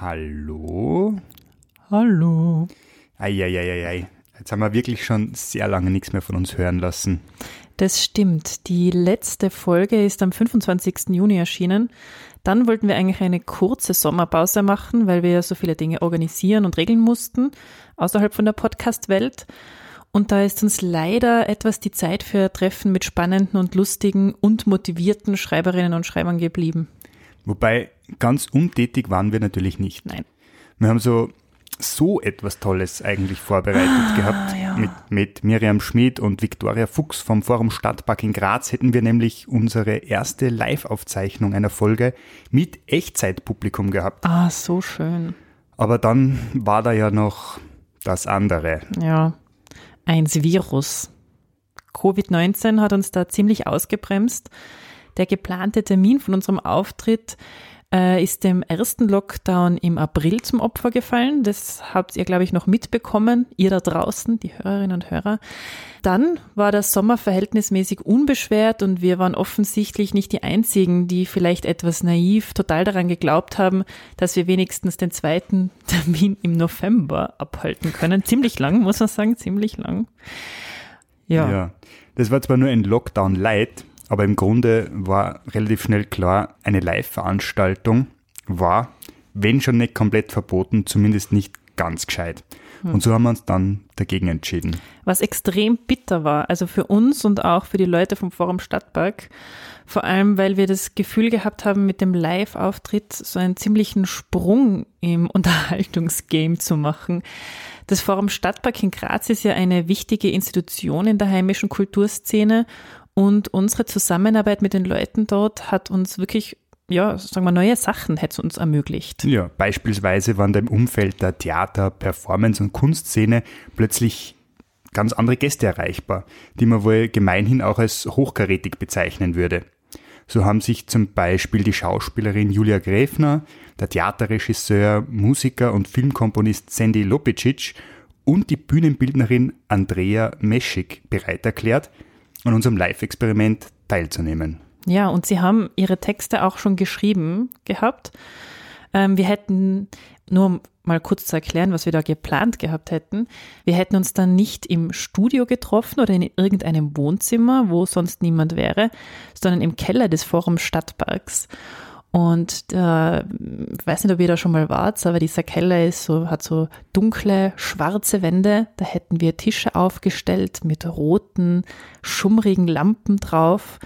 Hallo? Hallo. Eieieiei. Jetzt haben wir wirklich schon sehr lange nichts mehr von uns hören lassen. Das stimmt. Die letzte Folge ist am 25. Juni erschienen. Dann wollten wir eigentlich eine kurze Sommerpause machen, weil wir ja so viele Dinge organisieren und regeln mussten, außerhalb von der Podcast-Welt. Und da ist uns leider etwas die Zeit für Treffen mit spannenden und lustigen und motivierten Schreiberinnen und Schreibern geblieben. Wobei ganz untätig waren wir natürlich nicht. Nein. Wir haben so so etwas Tolles eigentlich vorbereitet Ah, gehabt. ja. Mit, mit Miriam Schmid und Viktoria Fuchs vom Forum Stadtpark in Graz hätten wir nämlich unsere erste Live-Aufzeichnung einer Folge mit Echtzeitpublikum gehabt. Ah, so schön. Aber dann war da ja noch das andere. Ja, eins Virus. Covid-19 hat uns da ziemlich ausgebremst. Der geplante Termin von unserem Auftritt äh, ist dem ersten Lockdown im April zum Opfer gefallen. Das habt ihr, glaube ich, noch mitbekommen, ihr da draußen, die Hörerinnen und Hörer. Dann war der Sommer verhältnismäßig unbeschwert und wir waren offensichtlich nicht die Einzigen, die vielleicht etwas naiv total daran geglaubt haben, dass wir wenigstens den zweiten Termin im November abhalten können. Ziemlich lang, muss man sagen, ziemlich lang. Ja. Das war zwar nur ein Lockdown Light, aber im Grunde war relativ schnell klar, eine Live-Veranstaltung war, wenn schon nicht komplett verboten, zumindest nicht ganz gescheit. Und so haben wir uns dann dagegen entschieden. was extrem bitter war, also für uns und auch für die Leute vom Forum Stadtpark. Vor allem, weil wir das Gefühl gehabt haben, mit dem Live-Auftritt so einen ziemlichen Sprung im Unterhaltungsgame zu machen. Das Forum Stadtpark in Graz ist ja eine wichtige Institution in der heimischen Kulturszene und unsere Zusammenarbeit mit den Leuten dort hat uns wirklich, ja, sagen wir, neue Sachen hätte uns ermöglicht. Ja, beispielsweise waren da im Umfeld der Theater-, Performance- und Kunstszene plötzlich ganz andere Gäste erreichbar, die man wohl gemeinhin auch als hochkarätig bezeichnen würde. So haben sich zum Beispiel die Schauspielerin Julia Gräfner, der Theaterregisseur, Musiker und Filmkomponist Sandy Lopicic und die Bühnenbildnerin Andrea Meschik bereit erklärt, an unserem Live-Experiment teilzunehmen. Ja, und sie haben ihre Texte auch schon geschrieben gehabt. Ähm, wir hätten, nur um mal kurz zu erklären, was wir da geplant gehabt hätten, wir hätten uns dann nicht im Studio getroffen oder in irgendeinem Wohnzimmer, wo sonst niemand wäre, sondern im Keller des Forums Stadtparks. Und äh, ich weiß nicht, ob ihr da schon mal wart, aber dieser Keller ist so, hat so dunkle, schwarze Wände. Da hätten wir Tische aufgestellt mit roten, schummrigen Lampen drauf.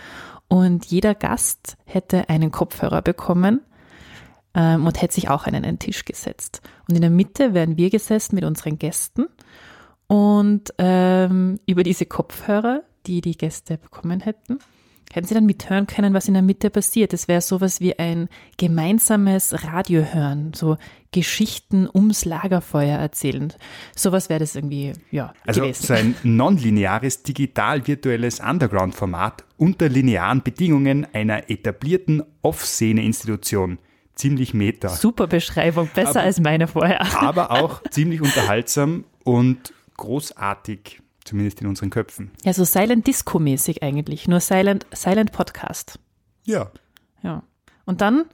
Und jeder Gast hätte einen Kopfhörer bekommen ähm, und hätte sich auch an einen Tisch gesetzt. Und in der Mitte wären wir gesessen mit unseren Gästen. Und ähm, über diese Kopfhörer, die die Gäste bekommen hätten, hätten sie dann mithören können, was in der Mitte passiert. Es wäre sowas wie ein gemeinsames Radiohören, so Geschichten ums Lagerfeuer erzählen. Sowas wäre das irgendwie, ja, Also gewesen. so ein nonlineares digital-virtuelles Underground-Format unter linearen Bedingungen einer etablierten Off-Szene-Institution. Ziemlich meta, Super Beschreibung, besser Aber- als meine vorher. aber auch ziemlich unterhaltsam und großartig, zumindest in unseren Köpfen. Ja, so Silent Disco mäßig eigentlich, nur Silent, Silent Podcast. Ja. Ja. Und dann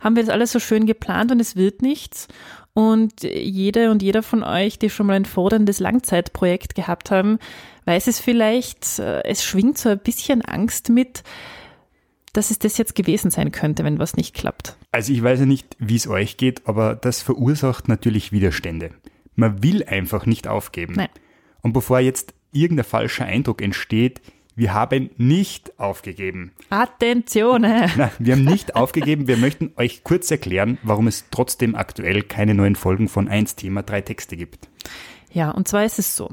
haben wir das alles so schön geplant und es wird nichts. Und jede und jeder von euch, die schon mal ein forderndes Langzeitprojekt gehabt haben, weiß es vielleicht, äh, es schwingt so ein bisschen Angst mit, dass es das jetzt gewesen sein könnte, wenn was nicht klappt. Also ich weiß ja nicht, wie es euch geht, aber das verursacht natürlich Widerstände. Man will einfach nicht aufgeben. Nein. Und bevor jetzt irgendein falscher Eindruck entsteht, wir haben nicht aufgegeben. Attenzione! Nein, wir haben nicht aufgegeben. Wir möchten euch kurz erklären, warum es trotzdem aktuell keine neuen Folgen von 1 Thema 3 Texte gibt. Ja, und zwar ist es so.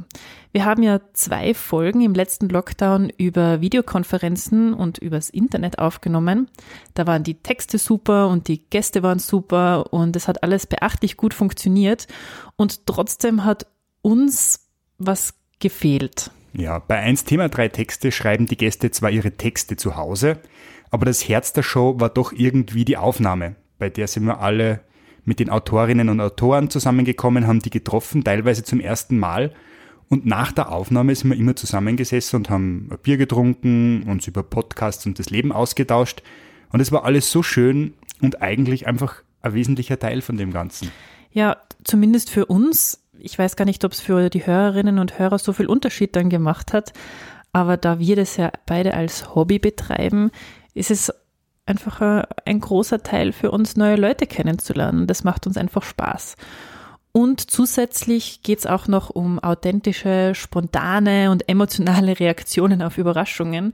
Wir haben ja zwei Folgen im letzten Lockdown über Videokonferenzen und übers Internet aufgenommen. Da waren die Texte super und die Gäste waren super und es hat alles beachtlich gut funktioniert. Und trotzdem hat uns was gefehlt. Ja, bei 1 Thema 3 Texte schreiben die Gäste zwar ihre Texte zu Hause, aber das Herz der Show war doch irgendwie die Aufnahme, bei der sind wir alle mit den Autorinnen und Autoren zusammengekommen, haben die getroffen, teilweise zum ersten Mal. Und nach der Aufnahme sind wir immer zusammengesessen und haben ein Bier getrunken, uns über Podcasts und das Leben ausgetauscht. Und es war alles so schön und eigentlich einfach ein wesentlicher Teil von dem Ganzen. Ja, zumindest für uns. Ich weiß gar nicht, ob es für die Hörerinnen und Hörer so viel Unterschied dann gemacht hat. Aber da wir das ja beide als Hobby betreiben, ist es einfach ein großer Teil für uns, neue Leute kennenzulernen. Das macht uns einfach Spaß. Und zusätzlich geht es auch noch um authentische, spontane und emotionale Reaktionen auf Überraschungen.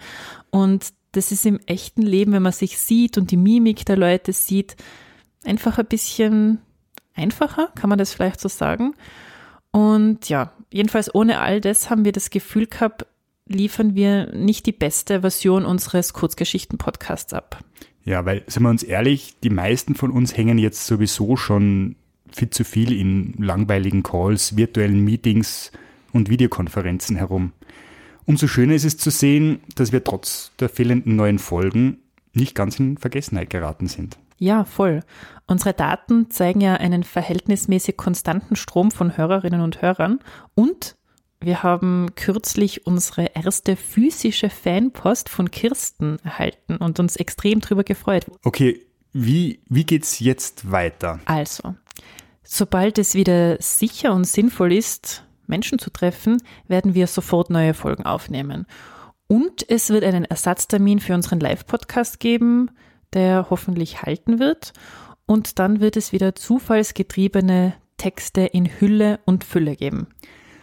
Und das ist im echten Leben, wenn man sich sieht und die Mimik der Leute sieht, einfach ein bisschen einfacher, kann man das vielleicht so sagen. Und ja, jedenfalls ohne all das haben wir das Gefühl gehabt, liefern wir nicht die beste Version unseres Kurzgeschichten-Podcasts ab. Ja, weil, sind wir uns ehrlich, die meisten von uns hängen jetzt sowieso schon viel zu viel in langweiligen Calls, virtuellen Meetings und Videokonferenzen herum. Umso schöner ist es zu sehen, dass wir trotz der fehlenden neuen Folgen nicht ganz in Vergessenheit geraten sind. Ja, voll. Unsere Daten zeigen ja einen verhältnismäßig konstanten Strom von Hörerinnen und Hörern und wir haben kürzlich unsere erste physische Fanpost von Kirsten erhalten und uns extrem drüber gefreut. Okay, wie, wie geht's jetzt weiter? Also, sobald es wieder sicher und sinnvoll ist, Menschen zu treffen, werden wir sofort neue Folgen aufnehmen. Und es wird einen Ersatztermin für unseren Live-Podcast geben, der hoffentlich halten wird. Und dann wird es wieder zufallsgetriebene Texte in Hülle und Fülle geben.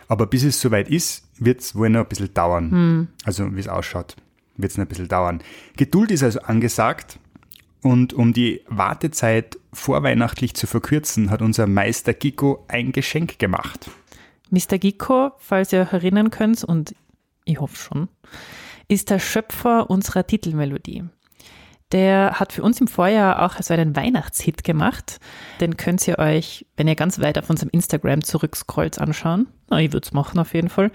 Aber bis es soweit ist, wird es wohl noch ein bisschen dauern. Hm. Also wie es ausschaut, wird es noch ein bisschen dauern. Geduld ist also angesagt. Und um die Wartezeit vorweihnachtlich zu verkürzen, hat unser Meister Giko ein Geschenk gemacht. Mr. Giko, falls ihr euch erinnern könnt, und ich hoffe schon, ist der Schöpfer unserer Titelmelodie. Der hat für uns im Vorjahr auch so einen Weihnachtshit gemacht. Den könnt ihr euch, wenn ihr ganz weit auf unserem Instagram zurückscrollt, anschauen. Na, ich würde es machen auf jeden Fall.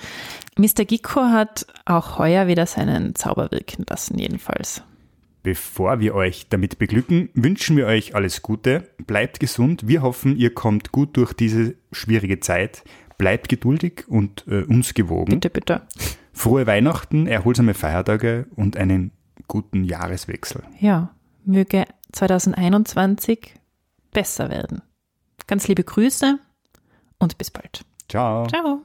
Mr. Giko hat auch heuer wieder seinen Zauber wirken lassen, jedenfalls. Bevor wir euch damit beglücken, wünschen wir euch alles Gute, bleibt gesund, wir hoffen, ihr kommt gut durch diese schwierige Zeit, bleibt geduldig und äh, uns gewogen. Bitte, bitte. Frohe Weihnachten, erholsame Feiertage und einen guten Jahreswechsel. Ja, möge 2021 besser werden. Ganz liebe Grüße und bis bald. Ciao. Ciao.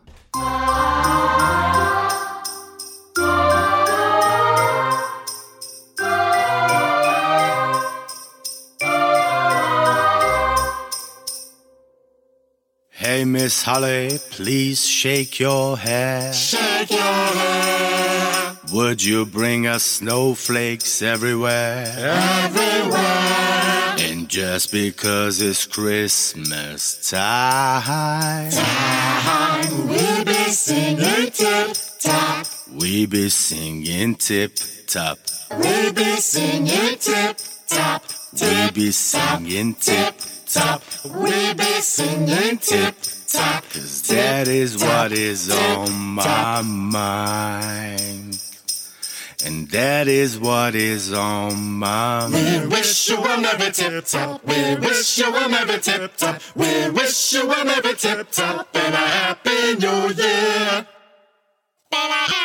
Hey, Miss Holly, please shake your hair. Shake your hair. Would you bring us snowflakes everywhere? Everywhere. And just because it's Christmas time, time we be singing tip top. We be singing tip top. We be singing tip top. We be singing tip top. We be singing tip top. Cause that is what is on my mind. And that is what is on my mind. We wish you a merry tip top. We wish you a merry tip top. We wish you a merry tip top and a happy new year. And a happy new year.